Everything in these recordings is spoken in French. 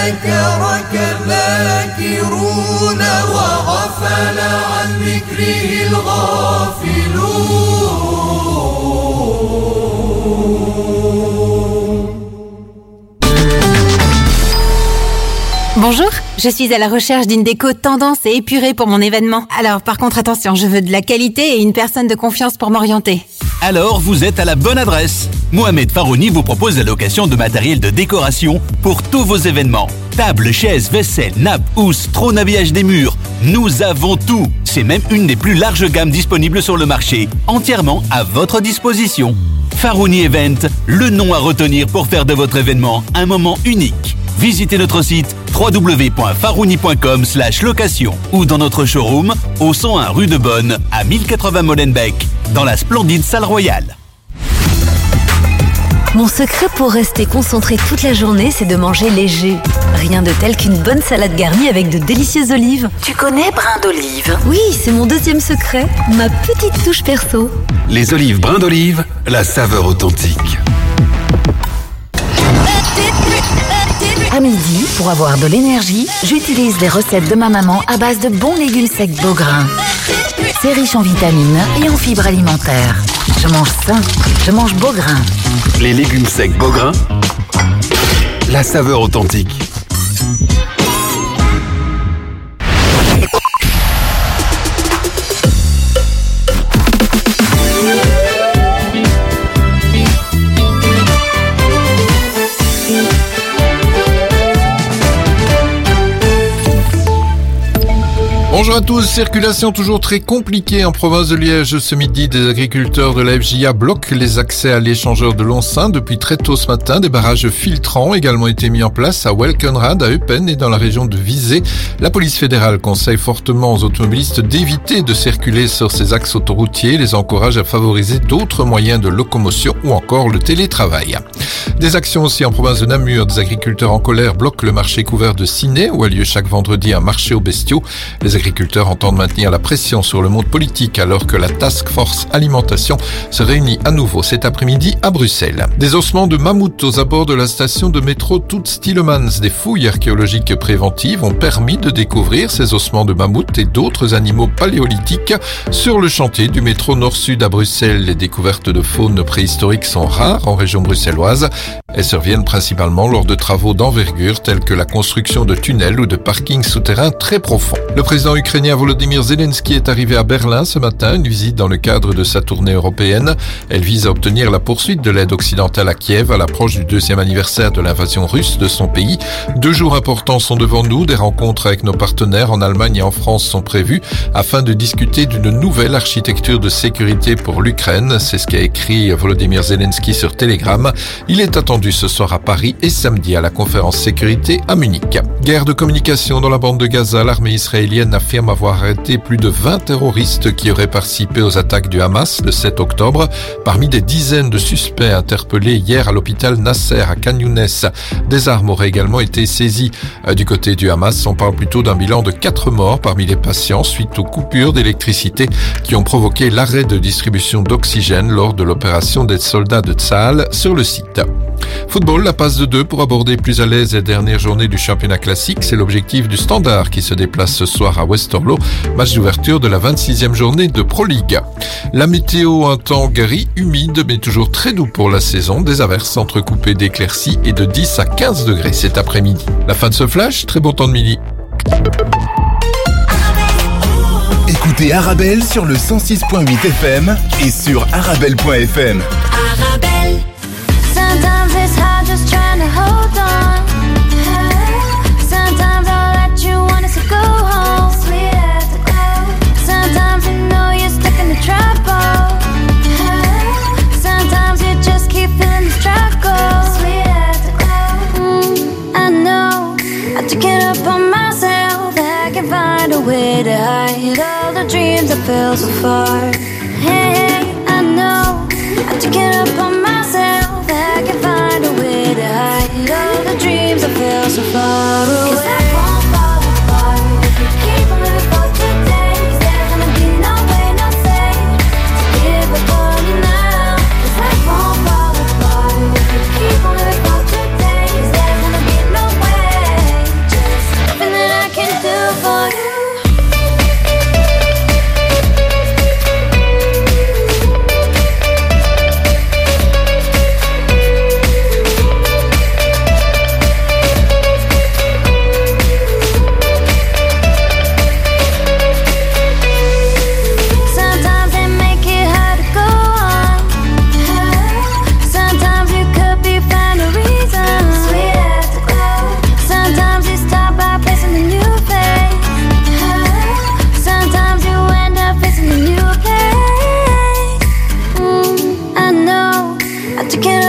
ذكرك الذاكرون وغفل عن ذكره الغافلون Bonjour, je suis à la recherche d'une déco tendance et épurée pour mon événement. Alors par contre attention, je veux de la qualité et une personne de confiance pour m'orienter. Alors vous êtes à la bonne adresse. Mohamed Farouni vous propose la location de matériel de décoration pour tous vos événements. Tables, chaises, vaisselle, nappes, housses, trône habillage des murs. Nous avons tout. C'est même une des plus larges gammes disponibles sur le marché, entièrement à votre disposition. Farouni Event, le nom à retenir pour faire de votre événement un moment unique. Visitez notre site www.farouni.com location ou dans notre showroom au 101 rue de Bonne à 1080 Molenbeek dans la splendide salle royale. Mon secret pour rester concentré toute la journée, c'est de manger léger. Rien de tel qu'une bonne salade garnie avec de délicieuses olives. Tu connais brin d'olive? Oui, c'est mon deuxième secret, ma petite touche perso. Les olives brin d'olive, la saveur authentique. À midi, pour avoir de l'énergie, j'utilise les recettes de ma maman à base de bons légumes secs Beaugrain. C'est riche en vitamines et en fibres alimentaires. Je mange sain, je mange Beaugrain. Les légumes secs Beaugrain, la saveur authentique. Bonjour à tous, circulation toujours très compliquée en province de Liège. Ce midi, des agriculteurs de la FJA bloquent les accès à l'échangeur de Lonsin. Depuis très tôt ce matin, des barrages filtrants ont également été mis en place à Welkenrad, à Eupen et dans la région de Visé. La police fédérale conseille fortement aux automobilistes d'éviter de circuler sur ces axes autoroutiers, les encourage à favoriser d'autres moyens de locomotion ou encore le télétravail. Des actions aussi en province de Namur. Des agriculteurs en colère bloquent le marché couvert de Ciné où a lieu chaque vendredi un marché aux bestiaux. Entendent maintenir la pression sur le monde politique alors que la Task Force Alimentation se réunit à nouveau cet après-midi à Bruxelles. Des ossements de mammouth aux abords de la station de métro Toots-Tielemans. Des fouilles archéologiques préventives ont permis de découvrir ces ossements de mammouth et d'autres animaux paléolithiques sur le chantier du métro nord-sud à Bruxelles. Les découvertes de faune préhistorique sont rares en région bruxelloise. Elles surviennent principalement lors de travaux d'envergure tels que la construction de tunnels ou de parkings souterrains très profonds. Le président ukrainien Volodymyr Zelensky est arrivé à Berlin ce matin, une visite dans le cadre de sa tournée européenne. Elle vise à obtenir la poursuite de l'aide occidentale à Kiev à l'approche du deuxième anniversaire de l'invasion russe de son pays. Deux jours importants sont devant nous. Des rencontres avec nos partenaires en Allemagne et en France sont prévues afin de discuter d'une nouvelle architecture de sécurité pour l'Ukraine. C'est ce qu'a écrit Volodymyr Zelensky sur Telegram. Il est attendu ce soir à Paris et samedi à la conférence sécurité à Munich. Guerre de communication dans la bande de Gaza. L'armée israélienne affirme avoir arrêté plus de 20 terroristes qui auraient participé aux attaques du Hamas le 7 octobre. Parmi des dizaines de suspects interpellés hier à l'hôpital Nasser à Khan Younes, des armes auraient également été saisies. Euh, Du côté du Hamas, on parle plutôt d'un bilan de 4 morts parmi les patients suite aux coupures d'électricité qui ont provoqué l'arrêt de distribution d'oxygène lors de l'opération des soldats de Tsahal sur le site. Football, la passe de deux pour aborder plus à l'aise les dernières journées du championnat classique. C'est l'objectif du Standard qui se déplace ce soir à Westerlo, match d'ouverture de la 26e journée de Pro League. La météo, un temps gris, humide, mais toujours très doux pour la saison. Des averses entrecoupées d'éclaircies et de 10 à 15 degrés cet après-midi. La fin de ce flash, très bon temps de midi. Écoutez Arabelle sur le 106.8 FM et sur arabelle.fm. so far.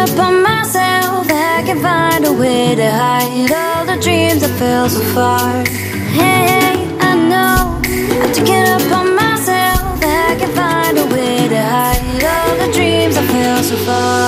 upon myself. I can find a way to hide all the dreams I fell so far. Hey, hey I know I took it upon myself. I can find a way to hide all the dreams I fell so far.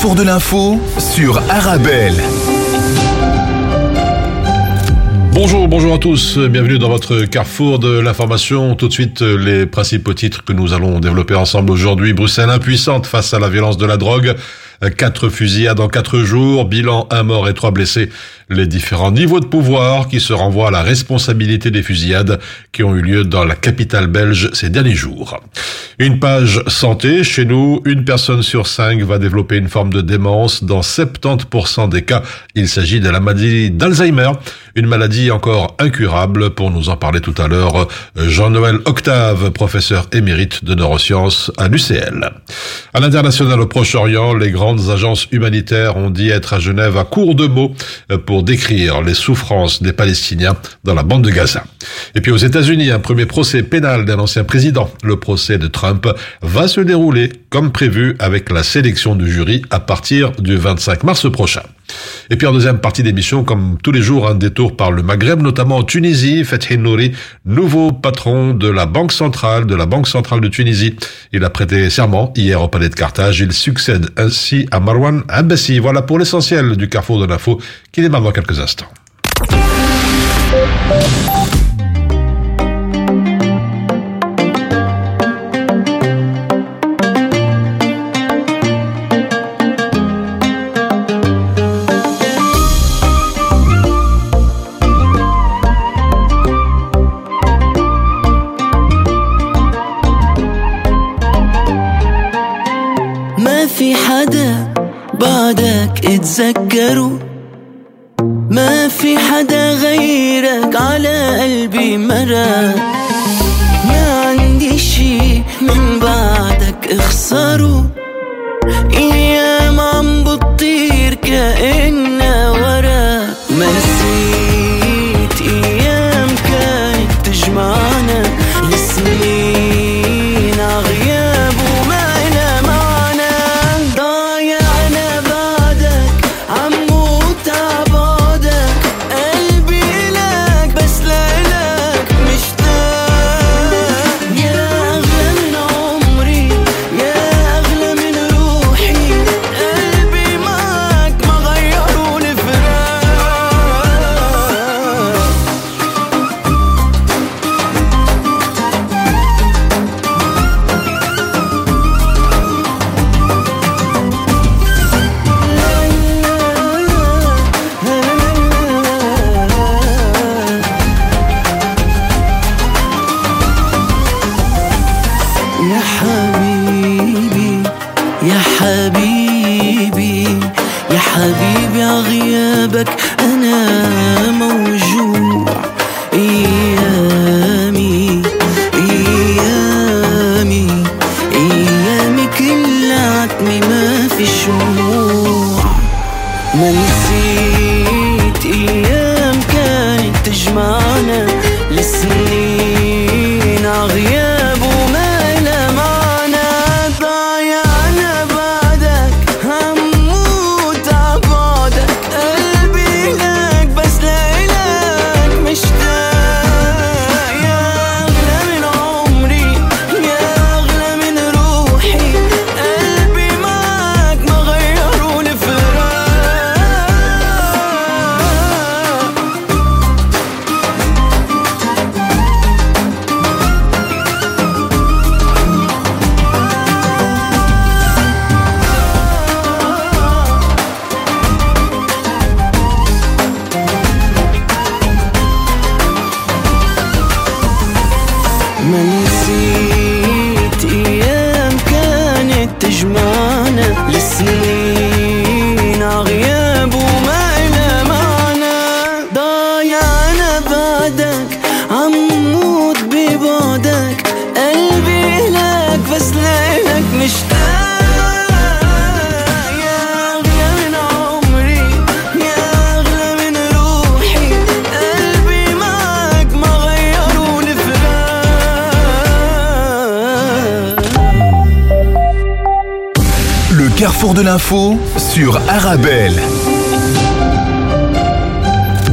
Carrefour de l'info sur Arabelle. Bonjour, bonjour à tous. Bienvenue dans votre carrefour de l'information. Tout de suite, les principaux titres que nous allons développer ensemble aujourd'hui. Bruxelles impuissante face à la violence de la drogue. Quatre fusillades en quatre jours, bilan un mort et trois blessés. Les différents niveaux de pouvoir qui se renvoient à la responsabilité des fusillades qui ont eu lieu dans la capitale belge ces derniers jours. Une page santé. Chez nous, une personne sur cinq va développer une forme de démence. Dans 70% des cas, il s'agit de la maladie d'Alzheimer, une maladie encore incurable. Pour nous en parler tout à l'heure, Jean-Noël Octave, professeur émérite de neurosciences à l'UCL. À l'international au Proche-Orient, les grandes agences humanitaires ont dit être à Genève à court de mots pour décrire les souffrances des Palestiniens dans la bande de Gaza. Et puis aux États-Unis, un premier procès pénal d'un ancien président, le procès de Trump, va se dérouler comme prévu avec la sélection du jury à partir du 25 mars prochain. Et puis en deuxième partie d'émission, comme tous les jours, un détour par le Maghreb, notamment en Tunisie, Fethi Nouri, nouveau patron de la Banque centrale, de la Banque centrale de Tunisie. Il a prêté serment hier au palais de Carthage. Il succède ainsi à Marwan Abbassi. Voilà pour l'essentiel du carrefour de l'info qui démarre dans quelques instants. بعدك اتذكره ما في حدا غيرك على قلبي مرق ما عندي شي من بعدك اخسره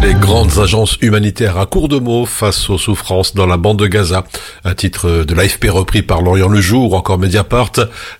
Les grandes agences humanitaires à court de mots face aux souffrances dans la bande de Gaza. Un titre de l'AFP repris par Lorient Le Jour ou encore Mediapart.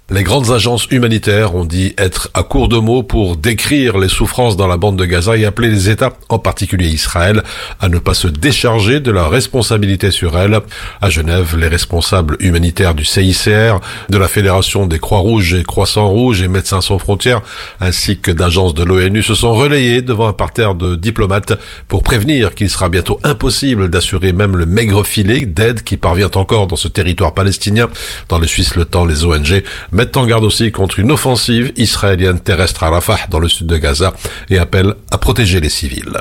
Les grandes agences humanitaires ont dit être à court de mots pour décrire les souffrances dans la bande de Gaza et appeler les États, en particulier Israël, à ne pas se décharger de leur responsabilité sur elle. À Genève, les responsables humanitaires du CICR, de la Fédération des Croix-Rouges et Croissants-Rouges et Médecins sans frontières, ainsi que d'agences de l'ONU se sont relayés devant un parterre de diplomates pour prévenir qu'il sera bientôt impossible d'assurer même le maigre filet d'aide qui parvient encore dans ce territoire palestinien. Dans le Suisse, le temps, les ONG mettent en garde aussi contre une offensive israélienne terrestre à Rafah dans le sud de Gaza et appellent à protéger les civils.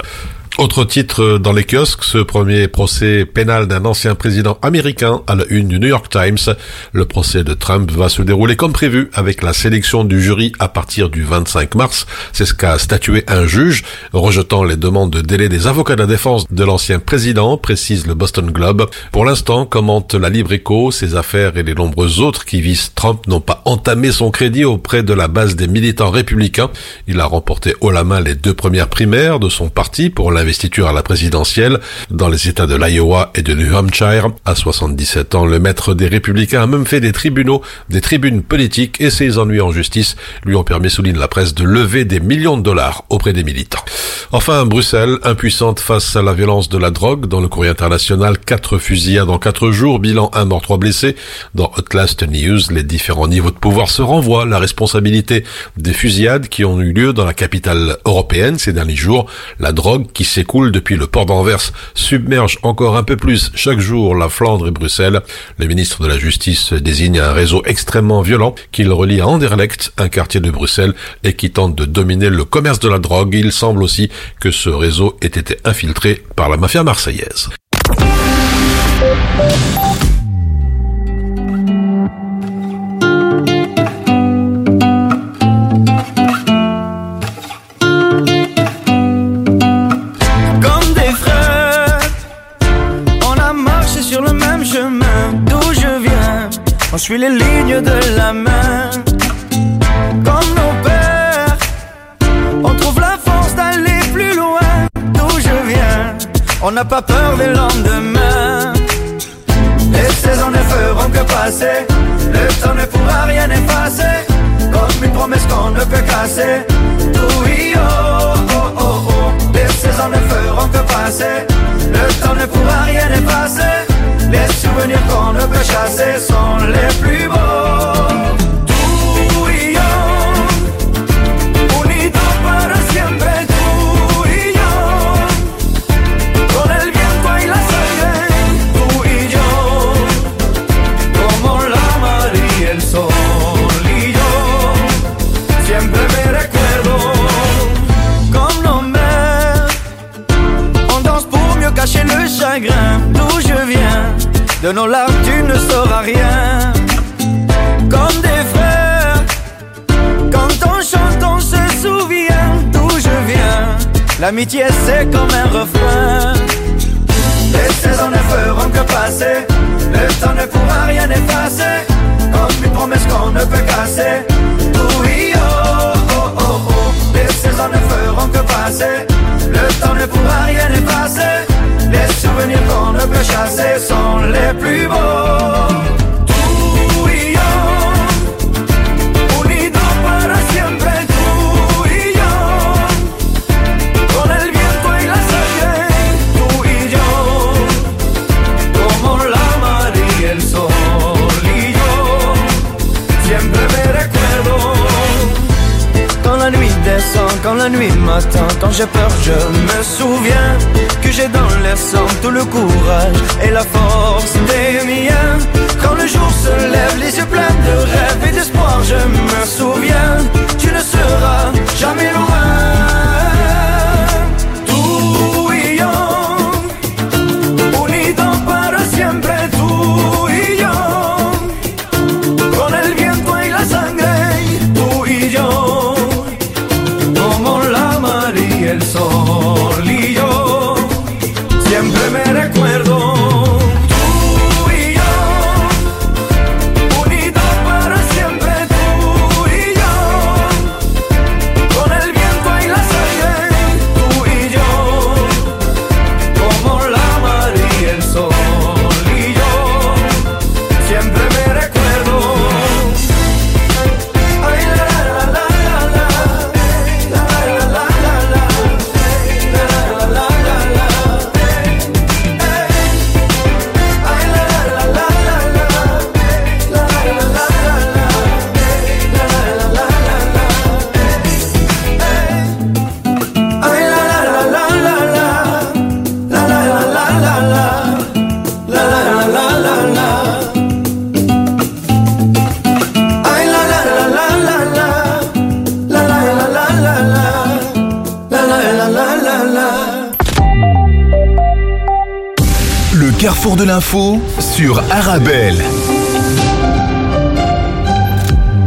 Autre titre dans les kiosques, ce premier procès pénal d'un ancien président américain à la une du New York Times. Le procès de Trump va se dérouler comme prévu avec la sélection du jury à partir du 25 mars. C'est ce qu'a statué un juge, rejetant les demandes de délai des avocats de la défense de l'ancien président, précise le Boston Globe. Pour l'instant, commente la Libre Écho, ses affaires et les nombreux autres qui visent Trump n'ont pas entamé son crédit auprès de la base des militants républicains. Il a remporté haut la main les deux premières primaires de son parti pour la investiture à la présidentielle dans les États de l'Iowa et de New Hampshire. À 77 ans, le maître des républicains a même fait des tribunaux, des tribunes politiques et ses ennuis en justice lui ont permis, souligne la presse, de lever des millions de dollars auprès des militants. Enfin, Bruxelles, impuissante face à la violence de la drogue, dans le courrier international, quatre fusillades en quatre jours, bilan un mort, trois blessés. Dans Outlast News, les différents niveaux de pouvoir se renvoient la responsabilité des fusillades qui ont eu lieu dans la capitale européenne ces derniers jours. La drogue qui s'écoule depuis le port d'Anvers submerge encore un peu plus chaque jour la Flandre et Bruxelles. Le ministre de la Justice désigne un réseau extrêmement violent qui le relie à Anderlecht, un quartier de Bruxelles, et qui tente de dominer le commerce de la drogue. Il semble aussi que ce réseau ait été infiltré par la mafia marseillaise. On suit les lignes de la main. Comme nos pères, on trouve la force d'aller plus loin. D'où je viens, on n'a pas peur des lendemains. Les saisons ne feront que passer, le temps ne pourra rien effacer. Comme une promesse qu'on ne peut casser. Oui, oh, oh, oh, oh. Les saisons ne feront que passer, le temps ne pourra rien effacer. Les souvenirs qu'on ne peut chasser sont les plus beaux. De nos larmes, tu ne sauras rien. Comme des frères, quand on chante, on se souvient d'où je viens. L'amitié, c'est comme un refrain. Les saisons ne feront que passer. Le temps ne pourra rien effacer. Comme une promesse qu'on ne peut casser. Oui, oh. Les saisons ne feront que passer. Le temps ne pourra rien effacer. Les souvenirs qu'on ne peut chasser sont les plus beaux. La nuit m'attend, quand j'ai peur, je me souviens que j'ai dans les sang tout le courage et la force des miens. Quand le jour se lève, les yeux pleins de rêves et d'espoir, je me de l'info sur Arabelle.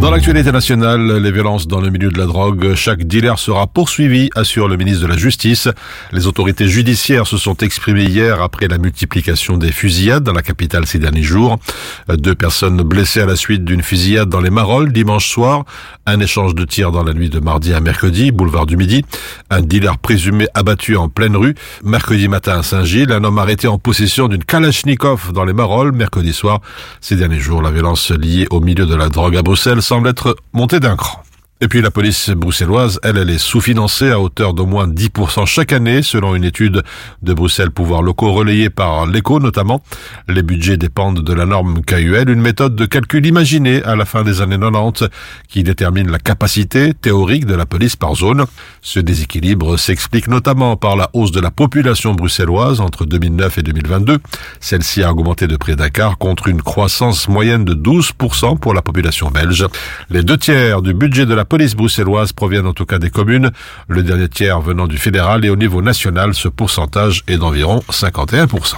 Dans l'actualité nationale, les violences dans le milieu de la drogue, chaque dealer sera poursuivi, assure le ministre de la Justice. Les autorités judiciaires se sont exprimées hier après la multiplication des fusillades dans la capitale ces derniers jours. Deux personnes blessées à la suite d'une fusillade dans les Marolles dimanche soir. Un échange de tirs dans la nuit de mardi à mercredi, boulevard du Midi. Un dealer présumé abattu en pleine rue. Mercredi matin à Saint-Gilles, un homme arrêté en possession d'une Kalachnikov dans les Marolles. Mercredi soir, ces derniers jours, la violence liée au milieu de la drogue à Bruxelles semble être montée d'un cran. Et puis la police bruxelloise, elle, elle est sous-financée à hauteur d'au moins 10% chaque année, selon une étude de Bruxelles Pouvoirs Locaux relayée par l'ECHO notamment. Les budgets dépendent de la norme KUL, une méthode de calcul imaginée à la fin des années 90 qui détermine la capacité théorique de la police par zone. Ce déséquilibre s'explique notamment par la hausse de la population bruxelloise entre 2009 et 2022. Celle-ci a augmenté de près d'un quart contre une croissance moyenne de 12% pour la population belge. Les deux tiers du budget de la police bruxelloise proviennent en tout cas des communes, le dernier tiers venant du fédéral et au niveau national, ce pourcentage est d'environ 51%.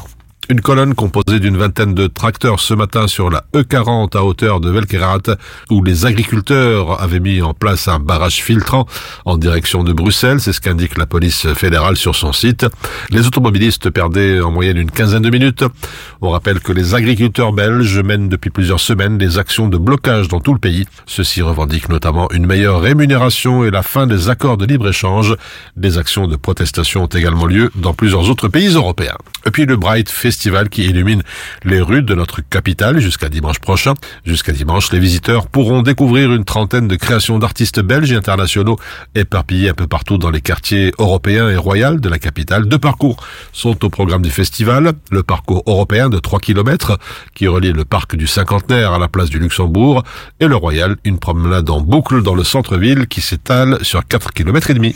Une colonne composée d'une vingtaine de tracteurs ce matin sur la E40 à hauteur de Velkerat, où les agriculteurs avaient mis en place un barrage filtrant en direction de Bruxelles. C'est ce qu'indique la police fédérale sur son site. Les automobilistes perdaient en moyenne une quinzaine de minutes. On rappelle que les agriculteurs belges mènent depuis plusieurs semaines des actions de blocage dans tout le pays. Ceux-ci revendiquent notamment une meilleure rémunération et la fin des accords de libre-échange. Des actions de protestation ont également lieu dans plusieurs autres pays européens. Et puis le Bright Festival qui illumine les rues de notre capitale jusqu'à dimanche prochain. Jusqu'à dimanche, les visiteurs pourront découvrir une trentaine de créations d'artistes belges et internationaux éparpillés un peu partout dans les quartiers européens et royaux de la capitale. Deux parcours sont au programme du festival. Le parcours européen de 3 km qui relie le parc du cinquantenaire à la place du Luxembourg et le royal, une promenade en boucle dans le centre-ville qui s'étale sur 4 km et demi.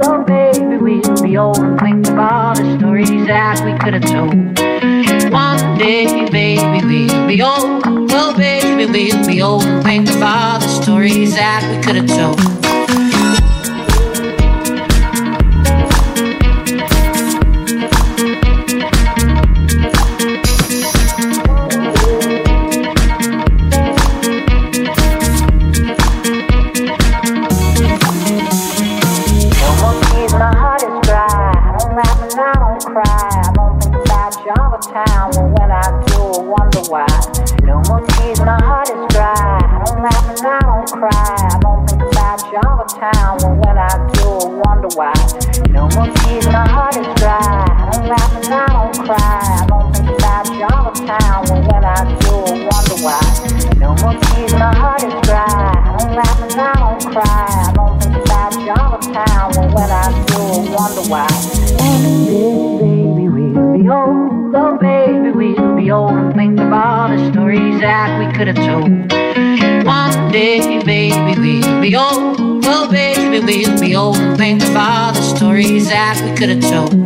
So baby, we'll be old and think about the stories that we could have told. One day, baby, we'll be old. So baby, we'll be old and think about the stories that we could have told. We'll be old and think all the stories that we could have told.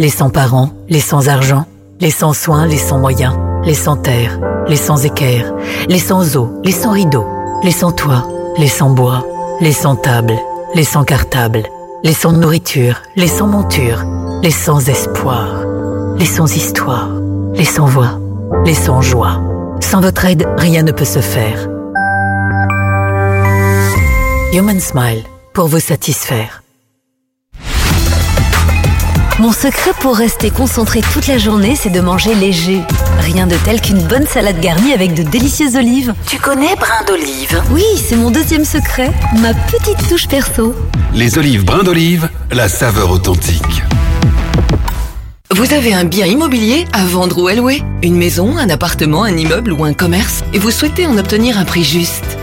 Les sans-parents, les sans-argent, les sans-soins, les sans-moyens, les sans-terre, les sans-équerre, les sans-eau, les sans-rideaux, les sans-toit, les sans-bois, les sans-table, les sans-cartable, les sans-nourriture, les sans-monture, les sans-espoir, les sans-histoire, les sans-voix, les sans-joie. Sans votre aide, rien ne peut se faire. Human Smile, pour vous satisfaire. Mon secret pour rester concentré toute la journée, c'est de manger léger. Rien de tel qu'une bonne salade garnie avec de délicieuses olives. Tu connais brin d'olive Oui, c'est mon deuxième secret, ma petite touche perso. Les olives brin d'olive, la saveur authentique. Vous avez un bien immobilier à vendre ou à louer? Une maison, un appartement, un immeuble ou un commerce? Et vous souhaitez en obtenir un prix juste?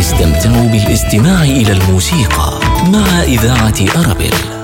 استمتعوا بالاستماع إلى الموسيقى مع إذاعة أرابيل.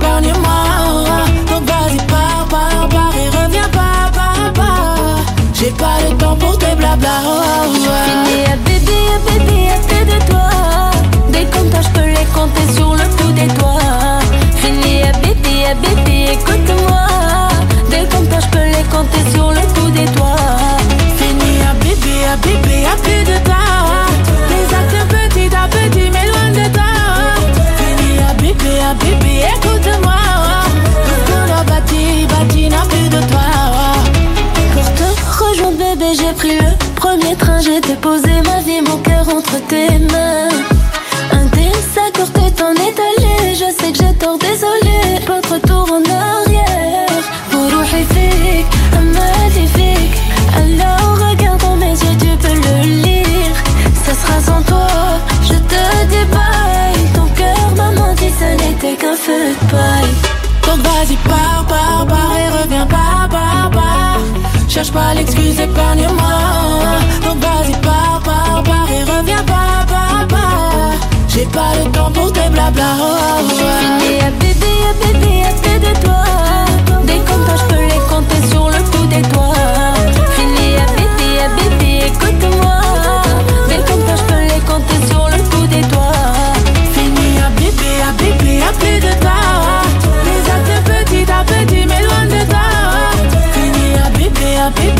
Épargne-moi. Donc vas-y, pars, pars, pars et reviens pas, pars, pars. J'ai pas le temps pour tes blabla. Cherche pas l'excuse, épargne-moi. Donc vas-y, pars, pars, pars et reviens, pars, pars, pars. J'ai pas le temps pour tes blabla. J'ai fini à bébé, à bébé, à de toi. Des comptes, je peux les compter sur le bout des doigts. Fini à bébé, à bébé, écoute-moi. Bébé, à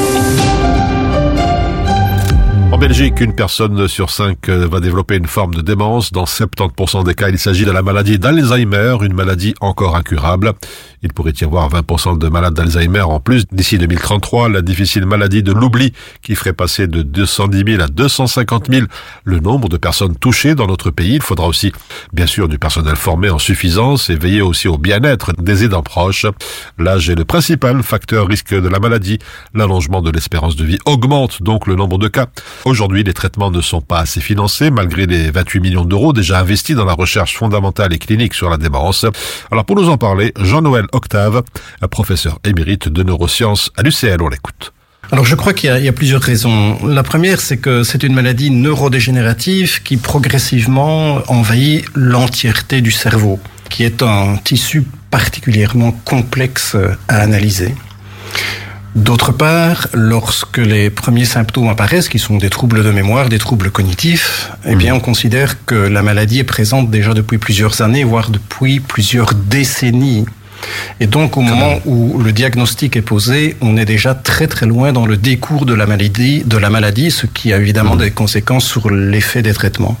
Belgique, une personne sur cinq euh, va développer une forme de démence. Dans 70% des cas, il s'agit de la maladie d'Alzheimer, une maladie encore incurable. Il pourrait y avoir 20% de malades d'Alzheimer en plus d'ici 2033. La difficile maladie de l'oubli qui ferait passer de 210 000 à 250 000 le nombre de personnes touchées dans notre pays. Il faudra aussi, bien sûr, du personnel formé en suffisance et veiller aussi au bien-être des aidants proches. L'âge est le principal facteur risque de la maladie. L'allongement de l'espérance de vie augmente donc le nombre de cas. Aujourd'hui, les traitements ne sont pas assez financés malgré les 28 millions d'euros déjà investis dans la recherche fondamentale et clinique sur la démence. Alors pour nous en parler, Jean-Noël Octave, professeur émérite de neurosciences à l'UCL, on l'écoute. Alors je crois qu'il y, y a plusieurs raisons. La première, c'est que c'est une maladie neurodégénérative qui progressivement envahit l'entièreté du cerveau, qui est un tissu particulièrement complexe à analyser. D'autre part, lorsque les premiers symptômes apparaissent, qui sont des troubles de mémoire, des troubles cognitifs, eh bien, on considère que la maladie est présente déjà depuis plusieurs années, voire depuis plusieurs décennies. Et donc, au moment où le diagnostic est posé, on est déjà très très loin dans le décours de la maladie, de la maladie, ce qui a évidemment des conséquences sur l'effet des traitements.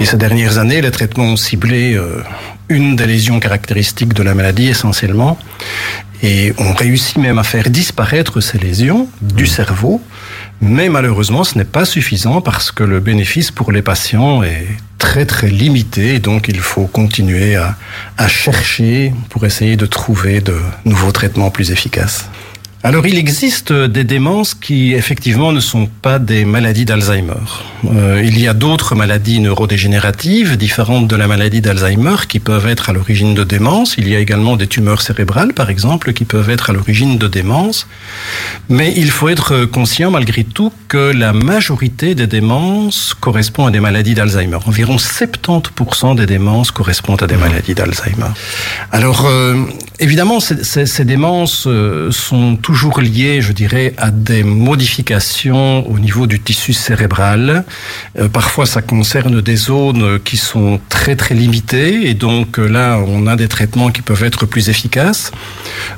Et ces dernières années, les traitements ont ciblé euh, une des lésions caractéristiques de la maladie essentiellement, et on réussit même à faire disparaître ces lésions du cerveau, mais malheureusement ce n'est pas suffisant parce que le bénéfice pour les patients est très très limité, donc il faut continuer à, à chercher pour essayer de trouver de nouveaux traitements plus efficaces. Alors il existe des démences qui effectivement ne sont pas des maladies d'Alzheimer. Euh, il y a d'autres maladies neurodégénératives différentes de la maladie d'Alzheimer qui peuvent être à l'origine de démence. Il y a également des tumeurs cérébrales par exemple qui peuvent être à l'origine de démence. Mais il faut être conscient malgré tout que la majorité des démences correspond à des maladies d'Alzheimer. Environ 70% des démences correspondent à des maladies d'Alzheimer. Alors euh, évidemment ces, ces- ces démences euh, sont toujours liées, je dirais, à des modifications au niveau du tissu cérébral. Euh, parfois ça concerne des zones qui sont très très limitées et donc euh, là on a des traitements qui peuvent être plus efficaces.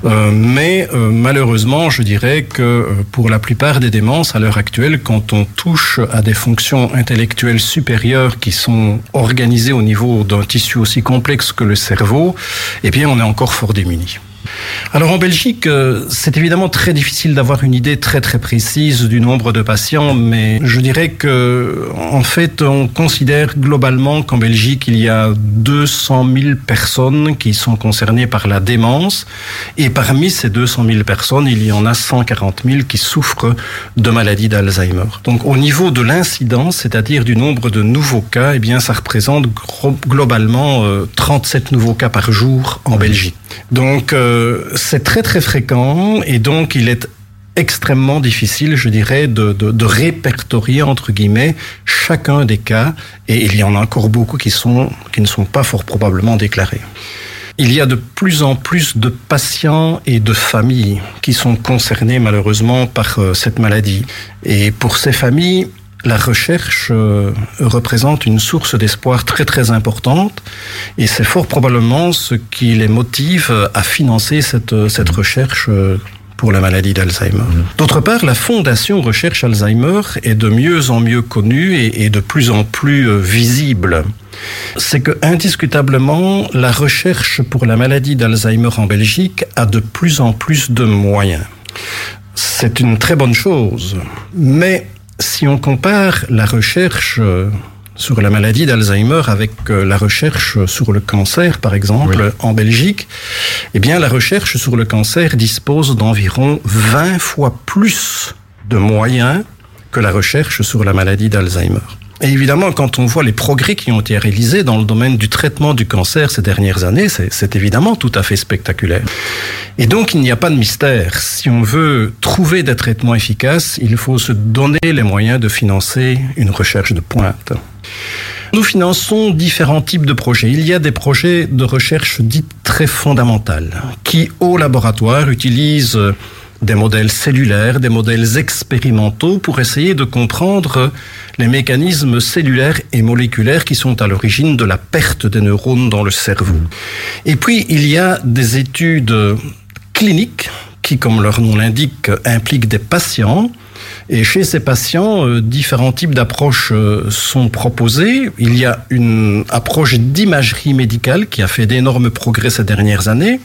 Euh, mais malheureusement, je dirais que pour la plupart des démences à l'heure actuelle, quand on touche à des fonctions intellectuelles supérieures qui sont organisées au niveau d'un tissu aussi complexe que le cerveau, eh bien on est encore fort démuni. Alors en Belgique, euh, c'est évidemment très difficile d'avoir une idée très très précise du nombre de patients, mais je dirais que en fait, on considère globalement qu'en Belgique, il y a 200 000 personnes qui sont concernées par la démence, et parmi ces 200 000 personnes, il y en a 140 000 qui souffrent de maladie d'Alzheimer. Donc au niveau de l'incidence, c'est-à-dire du nombre de nouveaux cas, eh bien ça représente globalement euh, 37 nouveaux cas par jour en Belgique. Donc euh, c'est très très fréquent et donc il est extrêmement difficile, je dirais, de, de, répertorier entre guillemets chacun des cas et il y en a encore beaucoup qui sont qui ne sont pas fort probablement déclarés. Il y a de plus en plus de patients et de familles qui sont concernés malheureusement par euh, cette maladie. Et pour ces familles, la recherche euh, représente une source d'espoir très très importante et c'est fort probablement ce qui les motive à financer cette, cette recherche euh, pour la maladie d'Alzheimer. D'autre part, la Fondation Recherche Alzheimer est de mieux en mieux connue et, et de plus en plus euh, visible. C'est que indiscutablement, la recherche pour la maladie d'Alzheimer en Belgique a de plus en plus de moyens. C'est une très bonne chose, mais si on compare la recherche euh, sur la maladie d'Alzheimer avec euh, la recherche sur le cancer, par exemple, en Belgique, eh bien, la recherche sur le cancer dispose d'environ 20 fois plus de moyens que la recherche sur la maladie d'Alzheimer. Et évidemment, quand on voit les progrès qui ont été réalisés dans le domaine du traitement du cancer ces dernières années, c'est- évidemment tout à fait spectaculaire. Et donc, il n'y a pas de mystère. Si on veut trouver des traitements efficaces, il faut se donner les moyens de financer une recherche de pointe. Nous finançons différents types de projets. Il y a des projets de recherche dites très fondamentales, qui au laboratoire utilisent des modèles cellulaires, des modèles expérimentaux pour essayer de comprendre les mécanismes cellulaires et moléculaires qui sont à l'origine de la perte des neurones dans le cerveau. Et puis, il y a des études cliniques qui, comme leur nom l'indique, impliquent des patients. Et chez ces patients, euh, différents types d'approches euh, sont proposées. Il y a une approche d'imagerie médicale qui a fait d'énormes progrès ces dernières années.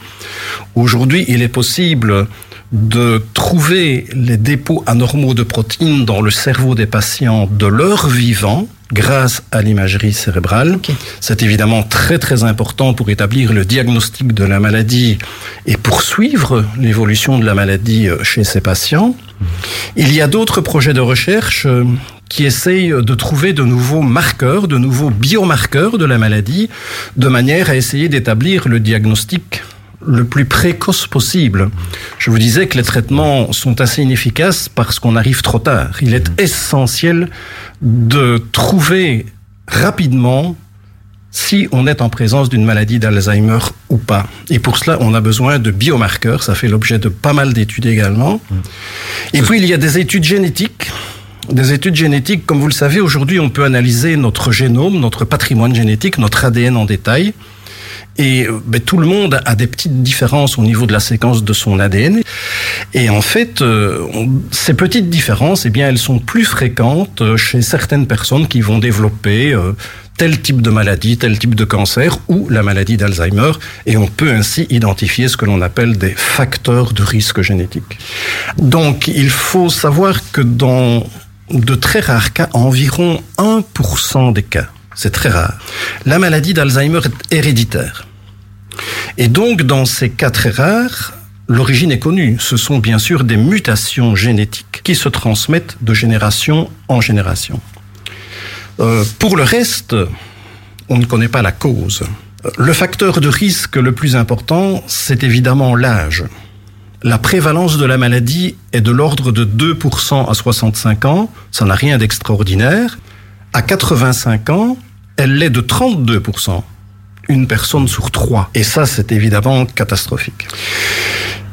Aujourd'hui, il est possible de trouver les dépôts anormaux de protéines dans le cerveau des patients de leur vivant grâce à l'imagerie cérébrale. C'est évidemment très très important pour établir le diagnostic de la maladie et poursuivre l'évolution de la maladie euh, chez ces patients. Il y a d'autres projets de recherche euh, qui essayent de trouver de nouveaux marqueurs, de nouveaux biomarqueurs de la maladie, de manière à essayer d'établir le diagnostic le plus précoce possible. Je vous disais que les traitements sont assez inefficaces parce qu'on arrive trop tard. Il est essentiel de trouver rapidement si on est en présence d'une maladie d'Alzheimer ou pas. Et pour cela, on a besoin de biomarqueurs. Ça fait l'objet de pas mal d'études également. Et puis, il y a des études génétiques. Des études génétiques, comme vous le savez, aujourd'hui, on peut analyser notre génome, notre patrimoine génétique, notre ADN en détail. Et euh, ben, tout le monde a des petites différences au niveau de la séquence de son ADN. Et en fait, euh, ces petites différences, eh bien, elles sont plus fréquentes euh, chez certaines personnes qui vont développer tel type de maladie, tel type de cancer ou la maladie d'Alzheimer. Et on peut ainsi identifier ce que l'on appelle des facteurs de risque génétique. Donc, il faut savoir que dans de très rares cas, environ 1% des cas, c'est très rare, la maladie d'Alzheimer est héréditaire. Et donc, dans ces très rares, l'origine est connue. Ce sont bien sûr des mutations génétiques qui se transmettent de génération en génération. Euh, pour le reste, on ne connaît pas la cause. Le facteur de risque le plus important, c'est évidemment l'âge. La prévalence de la maladie est de l'ordre de 2% à 65 ans, ça n'a rien d'extraordinaire. À 85 ans, elle l'est de 32%, une personne sur trois. Et ça, c'est évidemment catastrophique.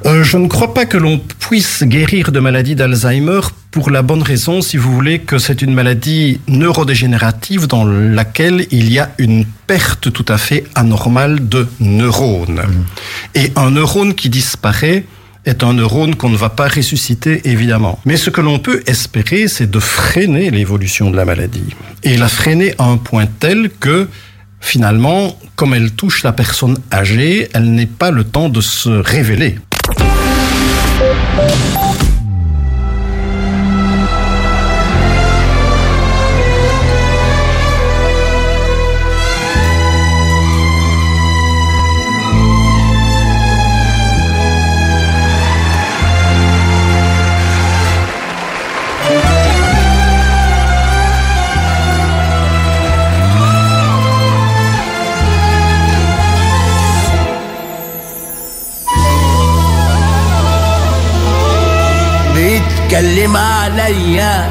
Euh, je ne crois pas que l'on puisse guérir de maladie d'Alzheimer pour la bonne raison, si vous voulez, que c'est une maladie neurodégénérative dans laquelle il y a une perte tout à fait anormale de neurones. Et un neurone qui disparaît est un neurone qu'on ne va pas ressusciter, évidemment. Mais ce que l'on peut espérer, c'est de freiner l'évolution de la maladie. Et la freiner à un point tel que, finalement, comme elle touche la personne âgée, elle n'ait pas le temps de se révéler. بيتكلم عليا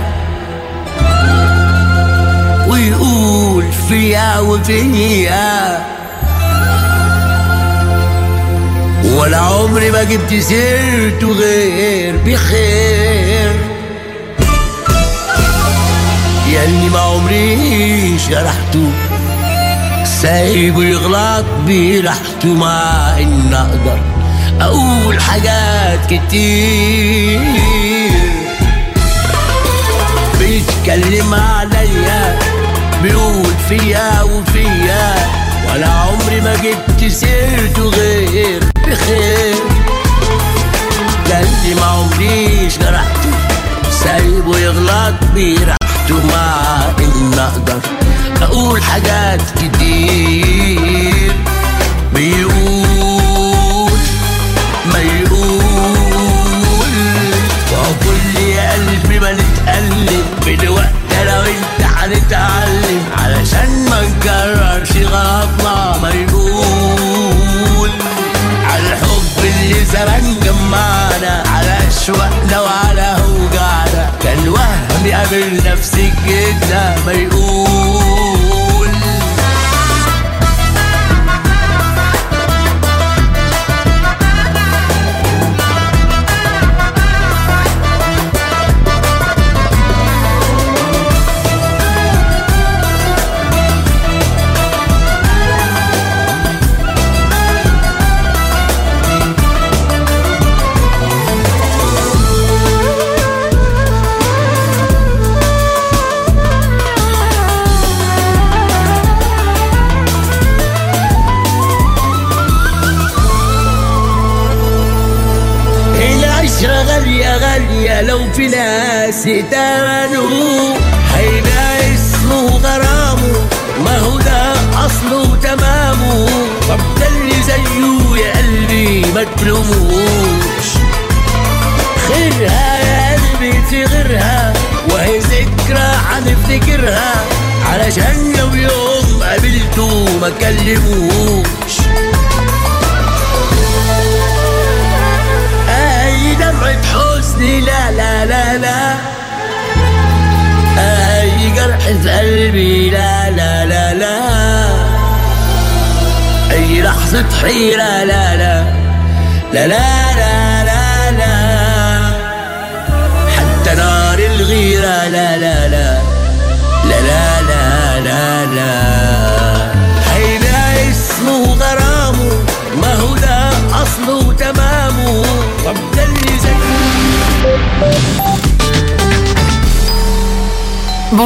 ويقول فيا وفيا. ولا عمري ما جبت سيرته غير بخير. ياللي ما عمري شرحته سايبه يغلط براحته مع إن أقدر أقول حاجات كتير. بيتكلم عليا بيقول فيا وفيا. ولا عمري ما جبت سيرته غير بخير. ده اللي ما عمريش جرحته سايبه يغلط براحته. مع ان أقدر أقول حاجات كتير. بيقول نتألم بالوقت أنا وانت هنتعلم علشان ما نكررش غلطنا ما يقول. على الحب اللي زمان جمعنا على اشواقنا وعلى اوجعنا كان وهم قابل نفسك كده ما يقول. تمنوا هيبقى اسمه غرامه ما هو ده أصله تمامه طب ده اللي زيه يا قلبي ما تلوموش. خيرها يا قلبي في غيرها وهي ذكرى هنفتكرها علشان لو يوم قابلته ما كلموش. أي دمعة حزن لا في قلبي لا لا لا لا. أي لحظة حيرة لا لا. لا لا لا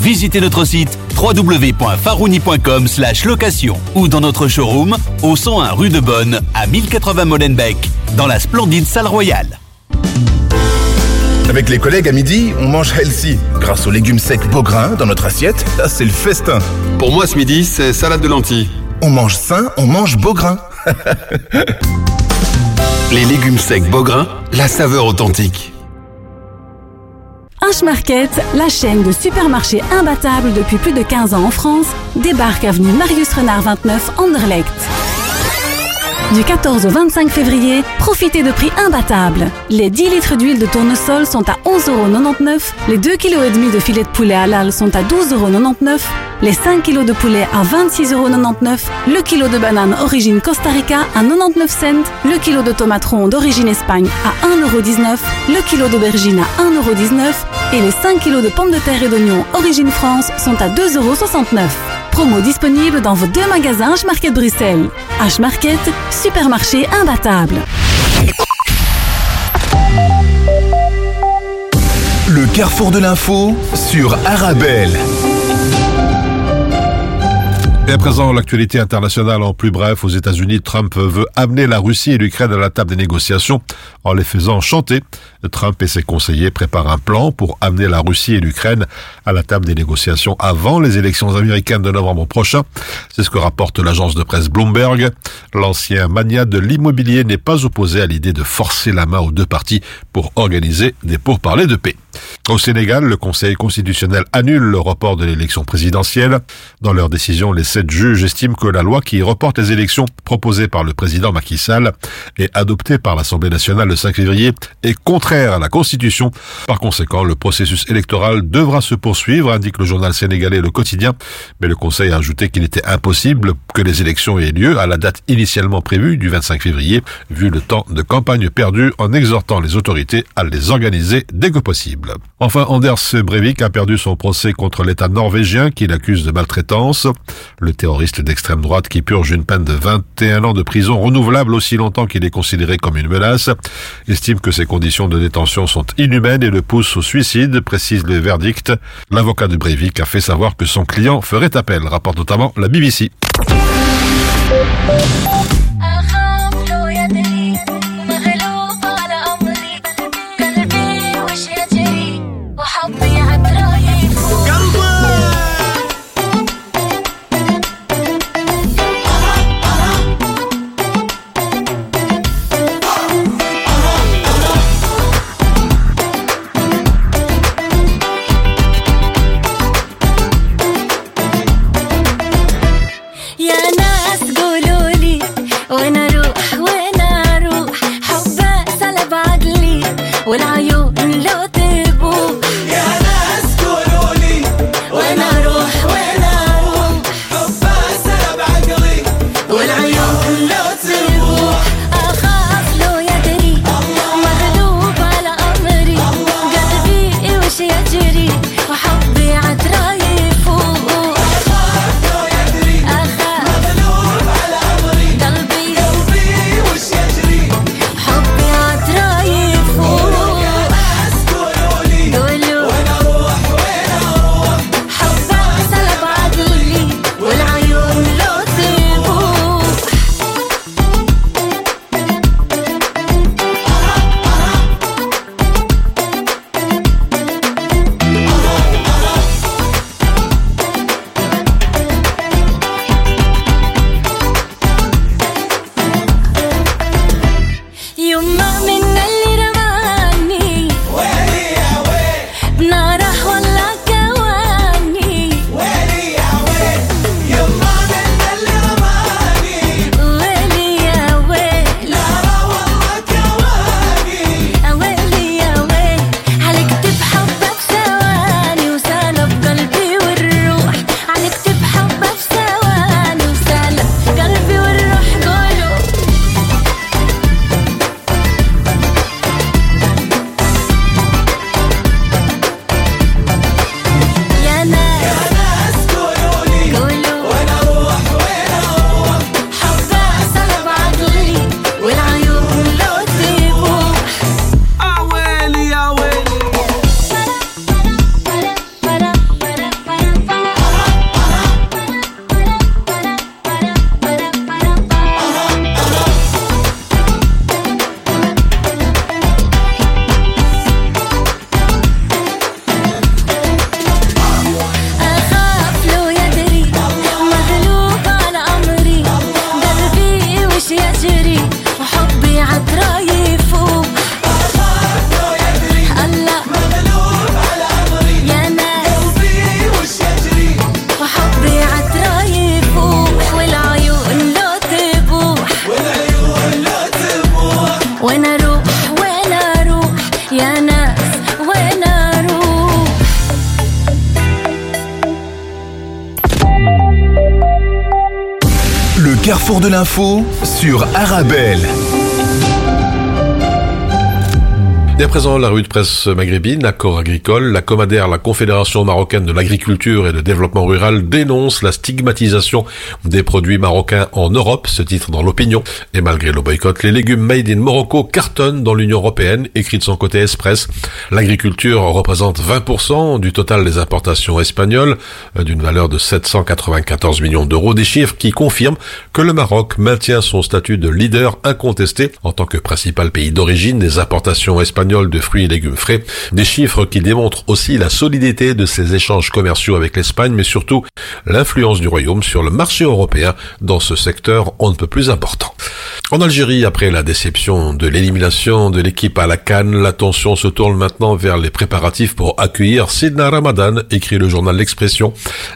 Visitez notre site www.farouni.com location ou dans notre showroom au 101 rue de Bonne à 1080 Molenbeek dans la splendide salle royale. Avec les collègues à midi, on mange healthy. Grâce aux légumes secs Beaugrain dans notre assiette, là, c'est le festin. Pour moi, ce midi, c'est salade de lentilles. On mange sain, on mange Beaugrain. Les légumes secs Beaugrain, la saveur authentique. Market, la chaîne de supermarchés imbattable depuis plus de 15 ans en France, débarque avenue Marius Renard 29 Anderlecht. Du 14 au 25 février, profitez de prix imbattables. Les 10 litres d'huile de tournesol sont à 11,99€, les 2,5 kg de filet de poulet halal sont à 12,99€, les 5 kg de poulet à 26,99€, le kilo de banane origine Costa Rica à 99 cents, le kilo de tomates rondes d'origine Espagne à 1,19€, le kilo d'aubergine à 1,19€ et les 5 kg de pommes de terre et d'oignons origine France sont à 2,69€. Promo disponible dans vos deux magasins H-Market Bruxelles. H-Market, supermarché imbattable. Le carrefour de l'info sur Arabelle. Et à présent, l'actualité internationale en plus bref. Aux États-Unis, Trump veut amener la Russie et l'Ukraine à la table des négociations en les faisant chanter. Trump et ses conseillers préparent un plan pour amener la Russie et l'Ukraine à la table des négociations avant les élections américaines de novembre prochain. C'est ce que rapporte l'agence de presse Bloomberg. L'ancien mania de l'immobilier n'est pas opposé à l'idée de forcer la main aux deux parties pour organiser des pourparlers de paix. Au Sénégal, le Conseil constitutionnel annule le report de l'élection présidentielle. Dans leur décision, les sept juges estiment que la loi qui reporte les élections proposée par le président Macky Sall et adoptée par l'Assemblée nationale le 5 février est contraire à la Constitution. Par conséquent, le processus électoral devra se poursuivre, indique le journal sénégalais Le Quotidien. Mais le Conseil a ajouté qu'il était impossible que les élections aient lieu à la date initialement prévue du 25 février, vu le temps de campagne perdu en exhortant les autorités à les organiser dès que possible. Enfin, Anders Breivik a perdu son procès contre l'État norvégien qui l'accuse de maltraitance. Terroriste d'extrême droite qui purge une peine de 21 ans de prison renouvelable aussi longtemps qu'il est considéré comme une menace, estime que ses conditions de détention sont inhumaines et le pousse au suicide, précise le verdict. L'avocat de Breivik a fait savoir que son client ferait appel, rapporte notamment la BBC. When are you? L'info sur Arabelle. À présent, la revue de presse maghrébine, accord agricole, la Comadère, la Confédération marocaine de l'agriculture et de développement rural dénonce la stigmatisation des produits marocains en Europe, ce titre dans l'opinion. Et malgré le boycott, les légumes made in Morocco cartonnent dans l'Union européenne, écrit de son côté Express. L'agriculture représente 20% du total des importations espagnoles, euh, d'une valeur de 794 millions d'euros, des chiffres qui confirment que le Maroc maintient son statut de leader incontesté en tant que principal pays d'origine des importations espagnoles espagnol de fruits et légumes frais. Des chiffres qui démontrent aussi la solidité de ces échanges commerciaux avec l'Espagne, mais surtout l'influence du Royaume sur le marché européen dans ce secteur on ne peut plus important. En Algérie, après la déception de l'élimination de l'équipe à la Cannes, l'attention se tourne maintenant vers les préparatifs pour accueillir Sidna Ramadan, écrit le journal L'Expression.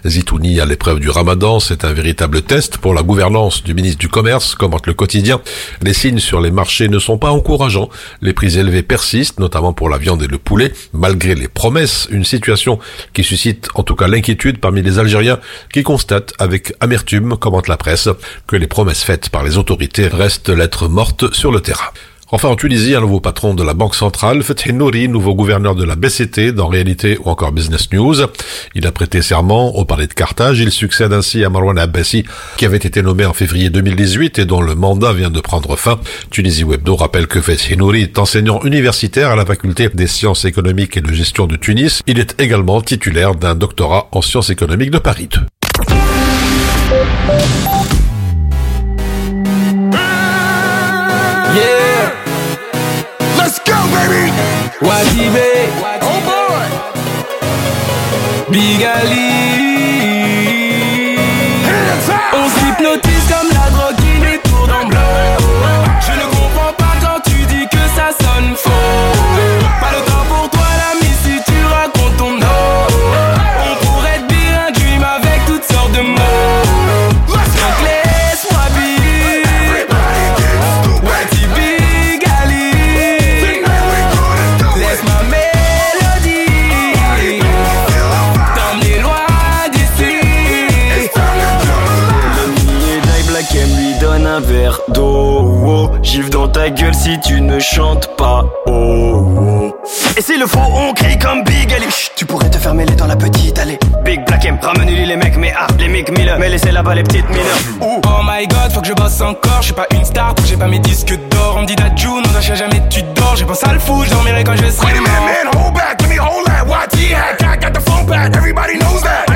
Zitouni à l'épreuve du Ramadan, c'est un véritable test pour la gouvernance du ministre du Commerce, commente le quotidien. Les signes sur les marchés ne sont pas encourageants. Les prix élevés persistent, notamment pour la viande et le poulet, malgré les promesses, une situation qui suscite en tout cas l'inquiétude parmi les Algériens qui constatent avec amertume, commente la presse, que les promesses faites par les autorités restent lettres mortes sur le terrain. Enfin, en Tunisie, un nouveau patron de la Banque centrale, Fethi Nouri, nouveau gouverneur de la BCT, dans Réalité ou encore Business News. Il a prêté serment au palais de Carthage. Il succède ainsi à Marwan Abbasi, qui avait été nommé en février 2018 et dont le mandat vient de prendre fin. Tunisie Webdo rappelle que Fethi Nouri est enseignant universitaire à la faculté des sciences économiques et de gestion de Tunis. Il est également titulaire d'un doctorat en sciences économiques de Paris 2. Wadibe. Oh boy. Big Ali. Ta gueule si tu ne chantes pas. Oh, oh. Et s'il le faut, on crie comme Big Ali. Chut, tu pourrais te faire mêler dans la petite allée. Big Black M, ramène-lui les mecs, mais ah, les mecs Miller. Mais laissez là-bas les petites mineures. Oh my god, faut que je bosse encore. Je suis pas une star, j'ai pas mes disques d'or. On me dit Dajou, non, lâche jamais tu dors. J'ai pensé à le fou, je dormirai quand je serai mort. Man, hold back, let me hold that. YT hat, got, got the phone back, everybody knows that.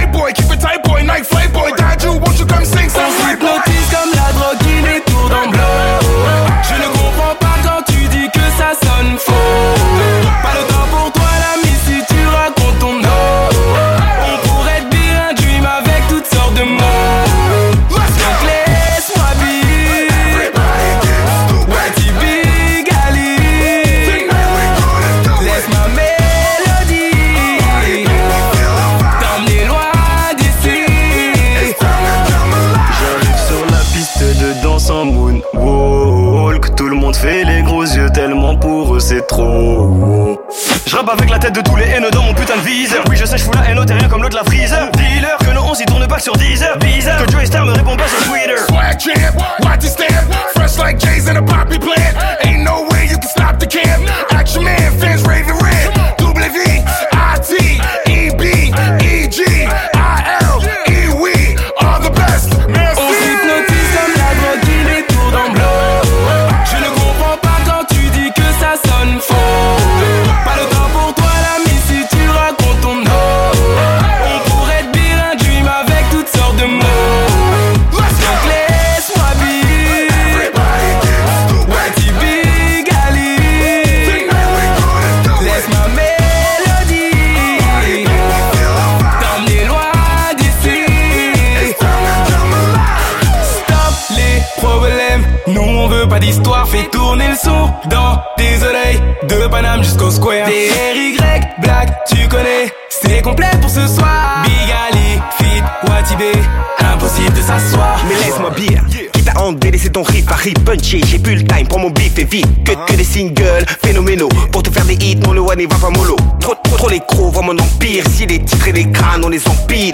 Phénoménaux. Pour te faire des hits, non, le one va pas mollo. Trop, trop, trop les crocs, mon empire. Si les titres et les crânes, on les empile.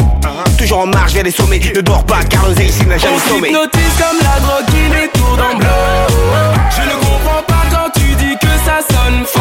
Toujours en marche vers les sommets. Ne dors pas, car le ici n'a jamais On sommeil. s'hypnotise comme la drogue qui les tourne en blanc. Je ne comprends pas quand tu dis que ça sonne faux.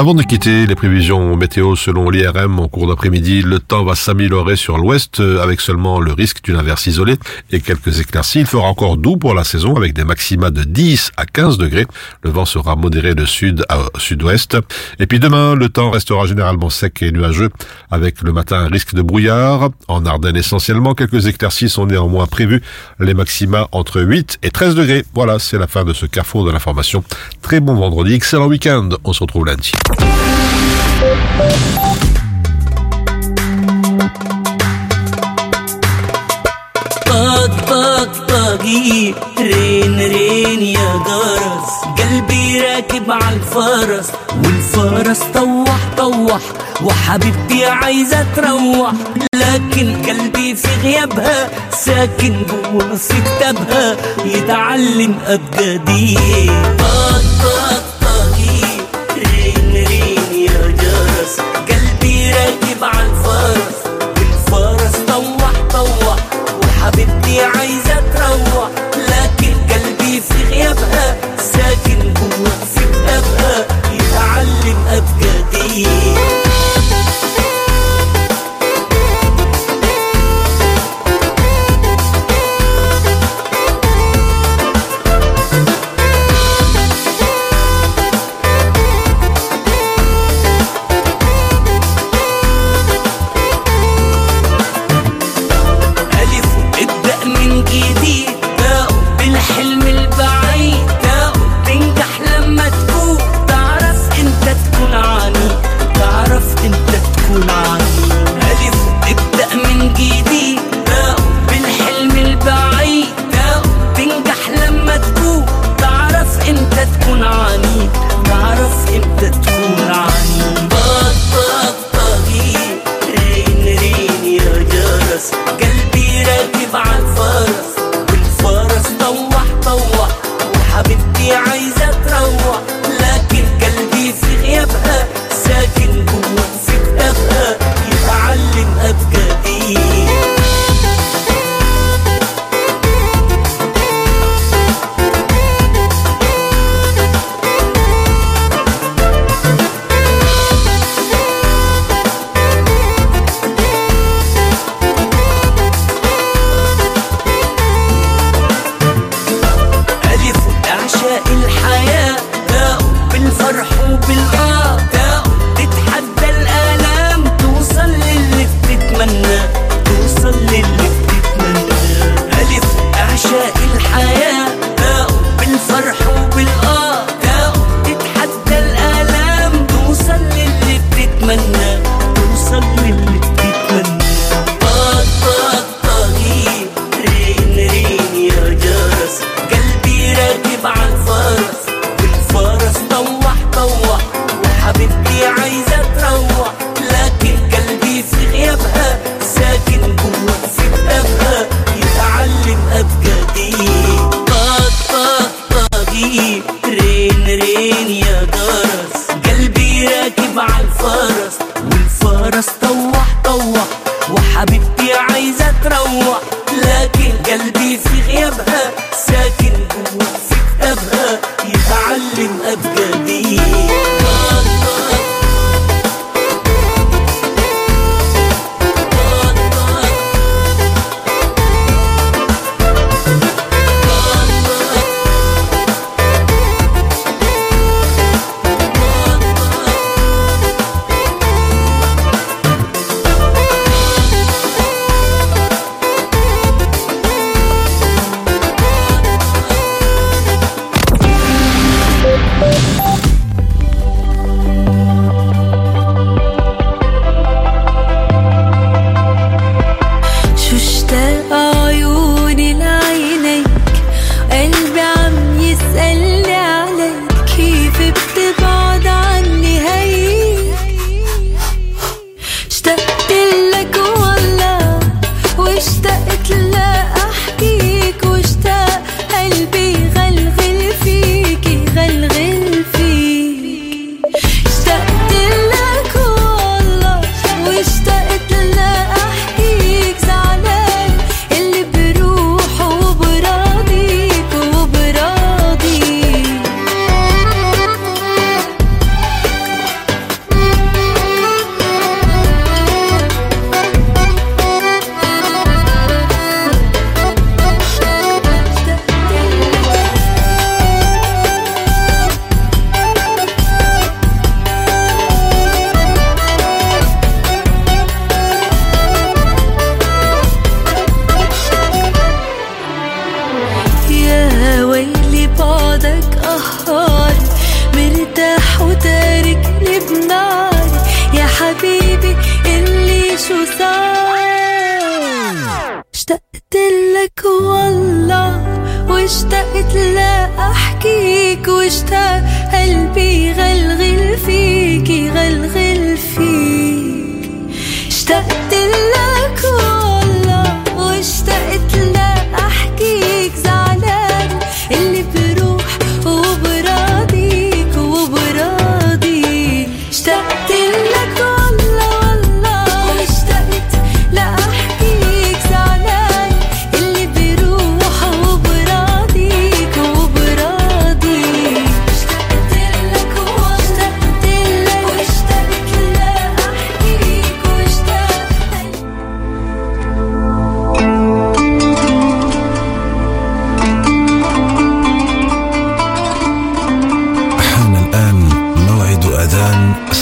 Avant de quitter les prévisions météo selon l'IRM en cours d'après-midi, le temps va s'améliorer sur l'ouest euh, avec seulement le risque d'une averse isolée et quelques éclaircies. Il fera encore doux pour la saison avec des maxima de 10 à 15 degrés. Le vent sera modéré de sud à sud-ouest. Et puis demain, le temps restera généralement sec et nuageux avec le matin un risque de brouillard. En Ardennes essentiellement, quelques éclaircies sont néanmoins prévues. Les maxima entre 8 et 13 degrés. Voilà, c'est la fin de ce carrefour de l'information. Très bon vendredi, excellent week-end. On se retrouve lundi. طق طق طقي رين رين يا جرس قلبي راكب على الفرس والفرس طوح طوح وحبيبتي عايزة تروح لكن قلبي في غيابها ساكن جوا في كتابها يتعلم أبجدي طق طق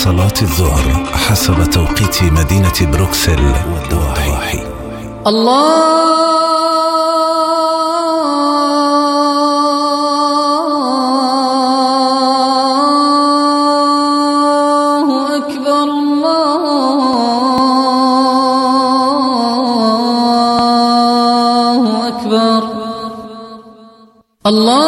صلاة الظهر حسب توقيت مدينة بروكسل والضواحي الله أكبر الله أكبر الله